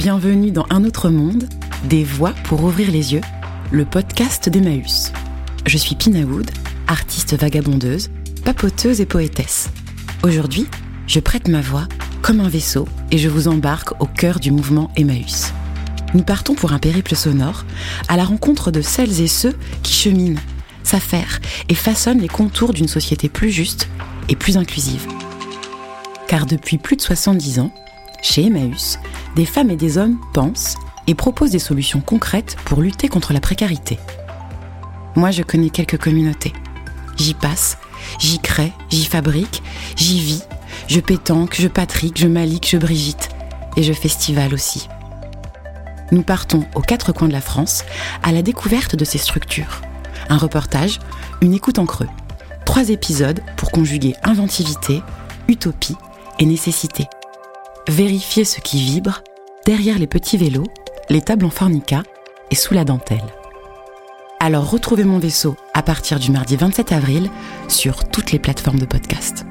Bienvenue dans Un autre monde, des voix pour ouvrir les yeux, le podcast d'Emmaüs. Je suis Pinaoud, artiste vagabondeuse, papoteuse et poétesse. Aujourd'hui, je prête ma voix comme un vaisseau et je vous embarque au cœur du mouvement Emmaüs. Nous partons pour un périple sonore à la rencontre de celles et ceux qui cheminent, s'affairent et façonnent les contours d'une société plus juste et plus inclusive. Car depuis plus de 70 ans, chez Emmaüs, des femmes et des hommes pensent et proposent des solutions concrètes pour lutter contre la précarité. Moi, je connais quelques communautés. J'y passe, j'y crée, j'y fabrique, j'y vis, je pétanque, je patrique, je malique, je brigitte. Et je festival aussi. Nous partons aux quatre coins de la France à la découverte de ces structures. Un reportage, une écoute en creux. Trois épisodes pour conjuguer inventivité, utopie et nécessité. Vérifier ce qui vibre derrière les petits vélos, les tables en fornica et sous la dentelle. Alors retrouvez mon vaisseau à partir du mardi 27 avril sur toutes les plateformes de podcast.